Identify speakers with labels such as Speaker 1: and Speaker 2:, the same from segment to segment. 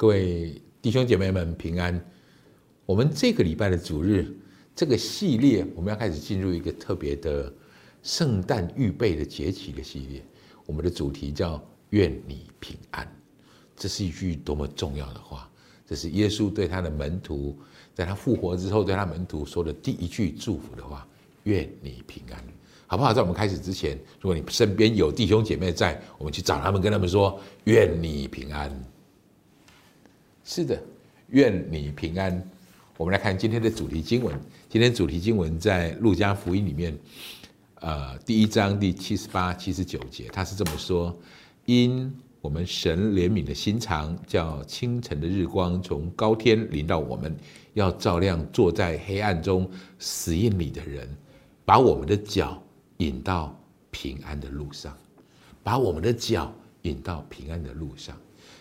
Speaker 1: 各位弟兄姐妹们平安。我们这个礼拜的主日，这个系列我们要开始进入一个特别的圣诞预备的节期的系列。我们的主题叫“愿你平安”，这是一句多么重要的话！这是耶稣对他的门徒，在他复活之后对他门徒说的第一句祝福的话：“愿你平安。”好不好？在我们开始之前，如果你身边有弟兄姐妹在，我们去找他们，跟他们说：“愿你平安。”是的，愿你平安。我们来看今天的主题经文。今天主题经文在路加福音里面，呃，第一章第七十八、七十九节，他是这么说：“因我们神怜悯的心肠，叫清晨的日光从高天临到我们，要照亮坐在黑暗中死荫里的人，把我们的脚。”引到平安的路上，把我们的脚引到平安的路上。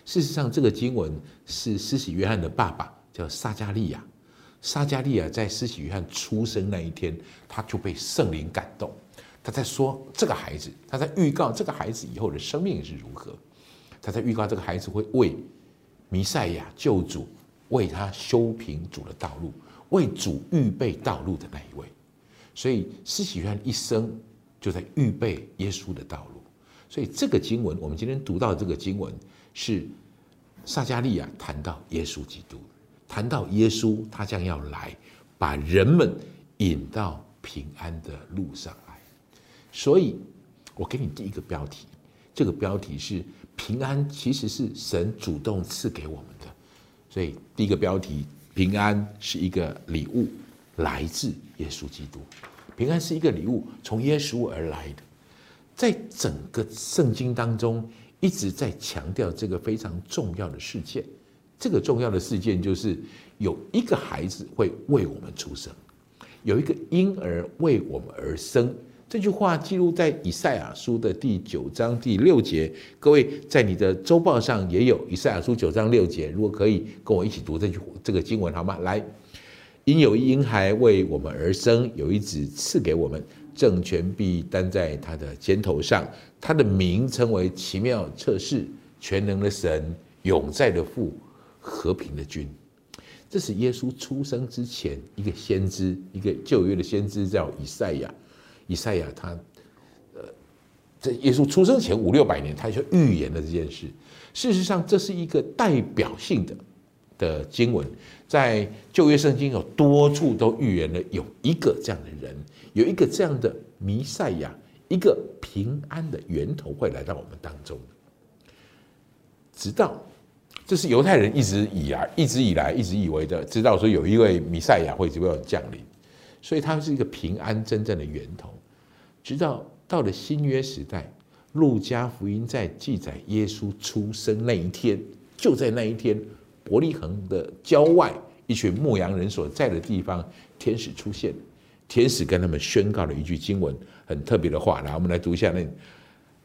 Speaker 1: 事实上，这个经文是施洗约翰的爸爸叫撒加利亚。撒加利亚在施洗约翰出生那一天，他就被圣灵感动。他在说这个孩子，他在预告这个孩子以后的生命是如何。他在预告这个孩子会为弥赛亚救主，为他修平主的道路，为主预备道路的那一位。所以施洗约翰一生。就在预备耶稣的道路，所以这个经文，我们今天读到这个经文，是撒加利亚谈到耶稣基督，谈到耶稣他将要来，把人们引到平安的路上来。所以，我给你第一个标题，这个标题是平安其实是神主动赐给我们的。所以，第一个标题，平安是一个礼物，来自耶稣基督。平安是一个礼物，从耶稣而来的。在整个圣经当中，一直在强调这个非常重要的事件。这个重要的事件就是有一个孩子会为我们出生，有一个婴儿为我们而生。这句话记录在以赛亚书的第九章第六节。各位在你的周报上也有以赛亚书九章六节。如果可以跟我一起读这句这个经文好吗？来。因有婴孩为我们而生，有一子赐给我们，政权必担在他的肩头上。他的名称为奇妙测试、全能的神、永在的父、和平的君。这是耶稣出生之前一个先知，一个旧约的先知叫以赛亚。以赛亚他，呃，在耶稣出生前五六百年，他就预言了这件事。事实上，这是一个代表性的。的经文在旧约圣经有多处都预言了，有一个这样的人，有一个这样的弥赛亚，一个平安的源头会来到我们当中。直到这是犹太人一直以来、一直以来、一直以为的，知道说有一位弥赛亚会只会降临，所以他是一个平安真正的源头。直到到了新约时代，路加福音在记载耶稣出生那一天，就在那一天。伯利恒的郊外，一群牧羊人所在的地方，天使出现。天使跟他们宣告了一句经文，很特别的话。来，我们来读一下那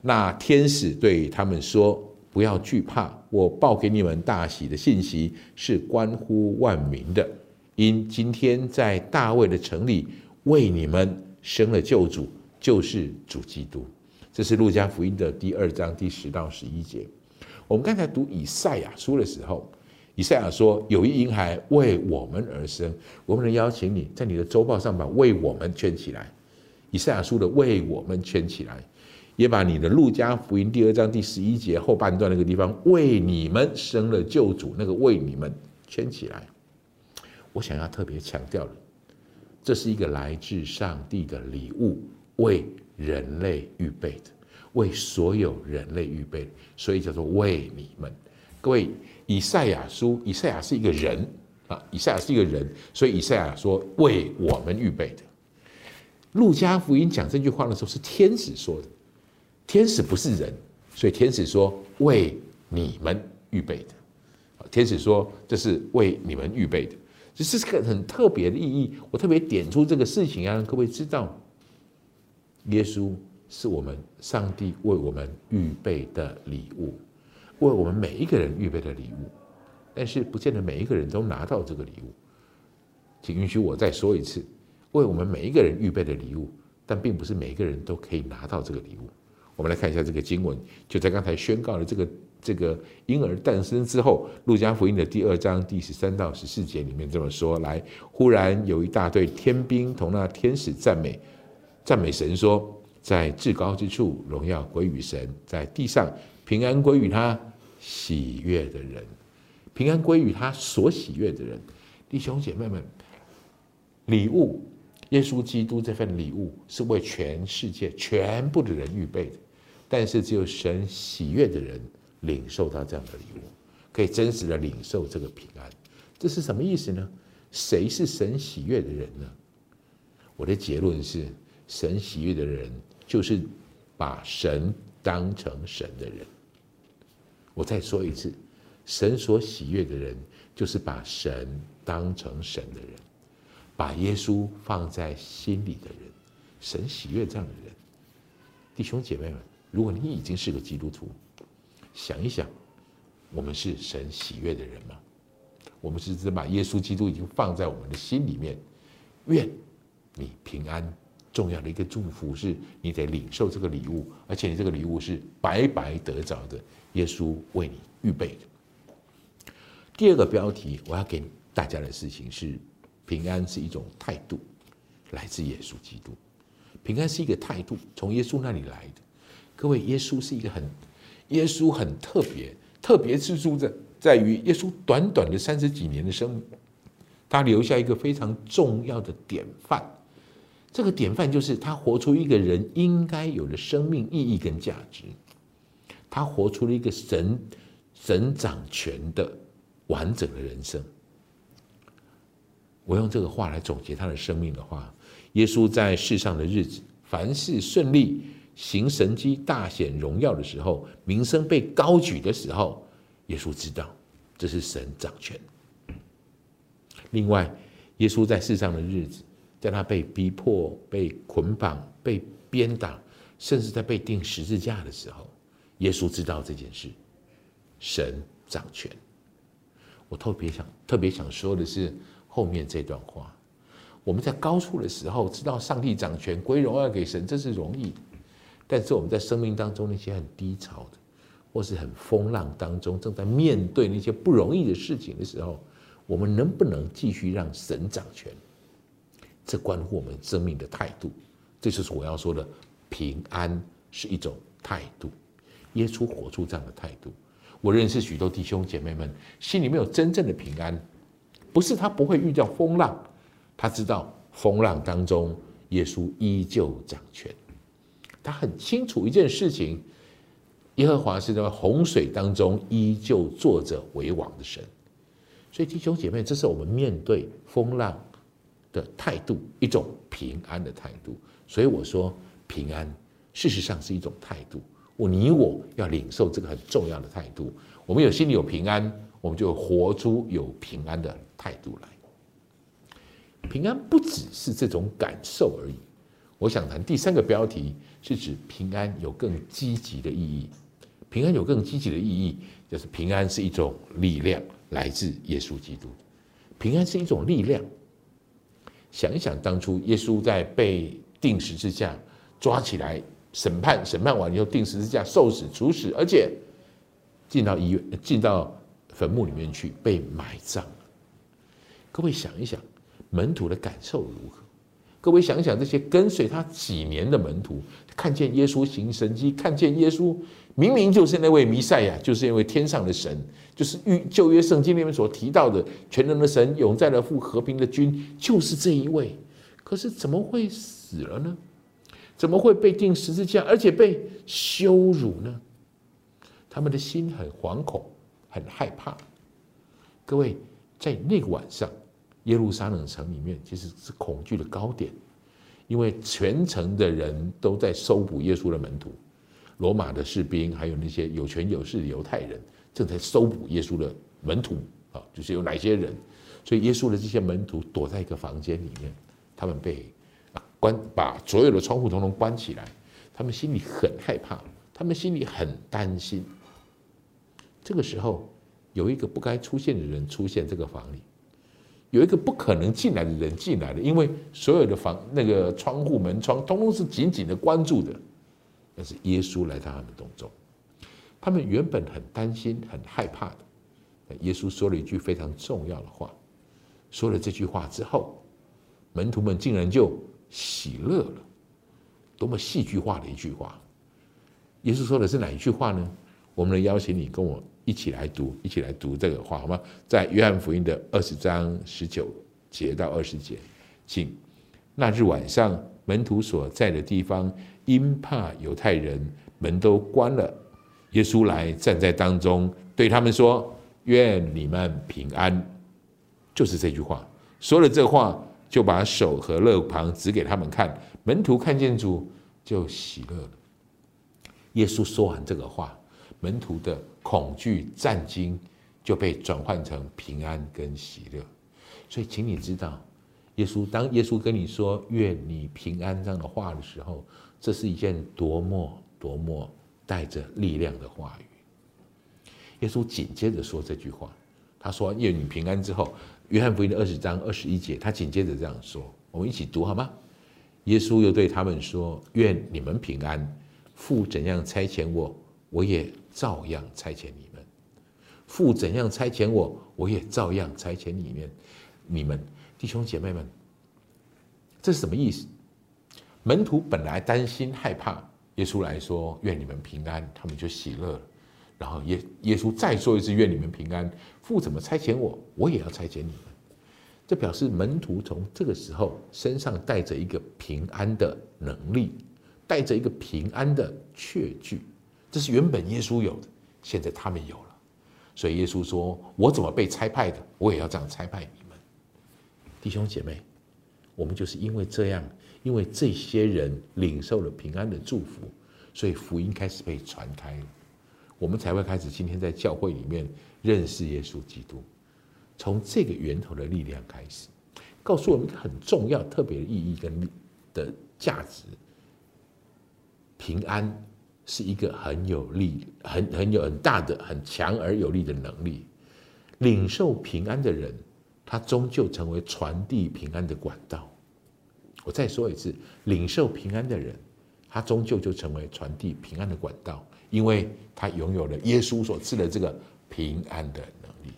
Speaker 1: 那天使对他们说：“不要惧怕，我报给你们大喜的信息是关乎万民的。因今天在大卫的城里为你们生了救主，就是主基督。”这是路加福音的第二章第十到十一节。我们刚才读以赛亚书的时候。以赛亚说：“有一婴孩为我们而生。”我们能邀请你在你的周报上把“为我们”圈起来。以赛亚书的“为我们”圈起来，也把你的路加福音第二章第十一节后半段那个地方“为你们生了救主”那个“为你们”圈起来。我想要特别强调的，这是一个来自上帝的礼物，为人类预备的，为所有人类预备的，所以叫做“为你们”。各位。以赛亚书，以赛亚是一个人啊，以赛亚是一个人，所以以赛亚说为我们预备的。路加福音讲这句话的时候是天使说的，天使不是人，所以天使说为你们预备的。天使说这是为你们预备的，这是个很特别的意义。我特别点出这个事情，让各位知道，耶稣是我们上帝为我们预备的礼物。为我们每一个人预备的礼物，但是不见得每一个人都拿到这个礼物。请允许我再说一次，为我们每一个人预备的礼物，但并不是每一个人都可以拿到这个礼物。我们来看一下这个经文，就在刚才宣告了这个这个婴儿诞生之后，路加福音的第二章第十三到十四节里面这么说：来，忽然有一大队天兵同那天使赞美，赞美神说，在至高之处荣耀归于神，在地上平安归于他喜悦的人，平安归于他所喜悦的人。弟兄姐妹们，礼物，耶稣基督这份礼物是为全世界全部的人预备的。但是只有神喜悦的人领受到这样的礼物，可以真实的领受这个平安。这是什么意思呢？谁是神喜悦的人呢？我的结论是，神喜悦的人就是把神当成神的人。我再说一次，神所喜悦的人就是把神当成神的人，把耶稣放在心里的人。神喜悦这样的人，弟兄姐妹们。如果你已经是个基督徒，想一想，我们是神喜悦的人吗？我们是只把耶稣基督已经放在我们的心里面，愿你平安。重要的一个祝福是你得领受这个礼物，而且你这个礼物是白白得着的，耶稣为你预备的。第二个标题我要给大家的事情是：平安是一种态度，来自耶稣基督。平安是一个态度，从耶稣那里来的。各位，耶稣是一个很，耶稣很特别，特别之处在在于耶稣短短的三十几年的生命，他留下一个非常重要的典范。这个典范就是他活出一个人应该有的生命意义跟价值，他活出了一个神神掌权的完整的人生。我用这个话来总结他的生命的话，耶稣在世上的日子，凡事顺利。行神迹大显荣耀的时候，名声被高举的时候，耶稣知道这是神掌权。另外，耶稣在世上的日子，在他被逼迫、被捆绑、被鞭打，甚至在被钉十字架的时候，耶稣知道这件事，神掌权。我特别想、特别想说的是后面这段话：我们在高处的时候，知道上帝掌权，归荣耀给神，这是容易。但是我们在生命当中那些很低潮的，或是很风浪当中，正在面对那些不容易的事情的时候，我们能不能继续让神掌权？这关乎我们生命的态度。这就是我要说的，平安是一种态度。耶稣活出这样的态度。我认识许多弟兄姐妹们，心里面有真正的平安，不是他不会遇到风浪，他知道风浪当中耶稣依旧掌权。他很清楚一件事情：耶和华是在洪水当中依旧坐着为王的神。所以弟兄姐妹，这是我们面对风浪的态度，一种平安的态度。所以我说，平安事实上是一种态度。我你我要领受这个很重要的态度。我们有心里有平安，我们就活出有平安的态度来。平安不只是这种感受而已。我想谈第三个标题。是指平安有更积极的意义，平安有更积极的意义，就是平安是一种力量，来自耶稣基督。平安是一种力量。想一想，当初耶稣在被定十字架、抓起来审判，审判完以后定十字架、受死、处死，而且进到医院、进到坟墓里面去被埋葬。各位想一想，门徒的感受如何？各位想想，这些跟随他几年的门徒，看见耶稣行神迹，看见耶稣明明就是那位弥赛亚，就是因为天上的神，就是预旧约圣经里面所提到的全能的神，永在的父，和平的君，就是这一位。可是怎么会死了呢？怎么会被钉十字架，而且被羞辱呢？他们的心很惶恐，很害怕。各位在那个晚上。耶路撒冷城里面其实是恐惧的高点，因为全城的人都在搜捕耶稣的门徒，罗马的士兵还有那些有权有势的犹太人正在搜捕耶稣的门徒啊，就是有哪些人，所以耶稣的这些门徒躲在一个房间里面，他们被关把所有的窗户统统关起来，他们心里很害怕，他们心里很担心。这个时候有一个不该出现的人出现这个房里。有一个不可能进来的人进来了，因为所有的房那个窗户门窗通通是紧紧的关住的。但是耶稣来到他们当中，他们原本很担心、很害怕的。耶稣说了一句非常重要的话，说了这句话之后，门徒们竟然就喜乐了。多么戏剧化的一句话！耶稣说的是哪一句话呢？我们来邀请你跟我一起来读，一起来读这个话好吗？在约翰福音的二十章十九节到二十节，请。那日晚上，门徒所在的地方因怕犹太人，门都关了。耶稣来站在当中，对他们说。愿你们平安，就是这句话。说了这话，就把手和肋旁指给他们看。门徒看见主，就喜乐了。耶稣说完这个话，门徒的恐惧、战惊就被转换成平安跟喜乐。所以，请你知道，耶稣当耶稣跟你说“愿你平安”这样的话的时候，这是一件多么多么带着力量的话语。耶稣紧接着说这句话，他说：“愿你平安。”之后，约翰福音的二十章二十一节，他紧接着这样说：“我们一起读好吗？”耶稣又对他们说：“愿你们平安。父怎样差遣我，我也照样差遣你们；父怎样差遣我，我也照样差遣你们。你们弟兄姐妹们，这是什么意思？门徒本来担心害怕，耶稣来说：‘愿你们平安’，他们就喜乐了。”然后耶耶稣再说一次：“愿你们平安。”父怎么差遣我，我也要差遣你们。这表示门徒从这个时候身上带着一个平安的能力，带着一个平安的确据。这是原本耶稣有的，现在他们有了。所以耶稣说：“我怎么被差派的，我也要这样差派你们。”弟兄姐妹，我们就是因为这样，因为这些人领受了平安的祝福，所以福音开始被传开了。我们才会开始今天在教会里面认识耶稣基督，从这个源头的力量开始，告诉我们一个很重要、特别的意义跟的价值。平安是一个很有力、很很有很大的、很强而有力的能力。领受平安的人，他终究成为传递平安的管道。我再说一次，领受平安的人，他终究就成为传递平安的管道。因为他拥有了耶稣所赐的这个平安的能力，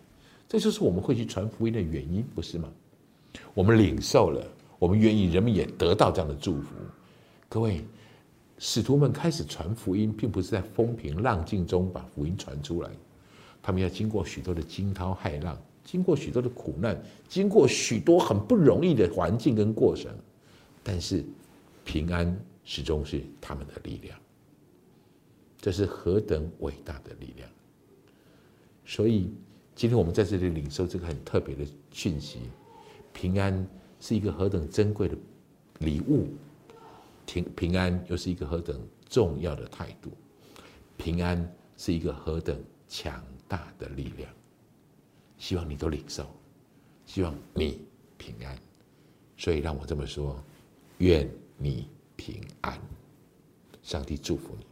Speaker 1: 这就是我们会去传福音的原因，不是吗？我们领受了，我们愿意，人们也得到这样的祝福。各位，使徒们开始传福音，并不是在风平浪静中把福音传出来，他们要经过许多的惊涛骇浪，经过许多的苦难，经过许多很不容易的环境跟过程，但是平安始终是他们的力量。这是何等伟大的力量！所以今天我们在这里领受这个很特别的讯息：平安是一个何等珍贵的礼物，平平安又是一个何等重要的态度，平安是一个何等强大的力量。希望你都领受，希望你平安。所以让我这么说：愿你平安，上帝祝福你。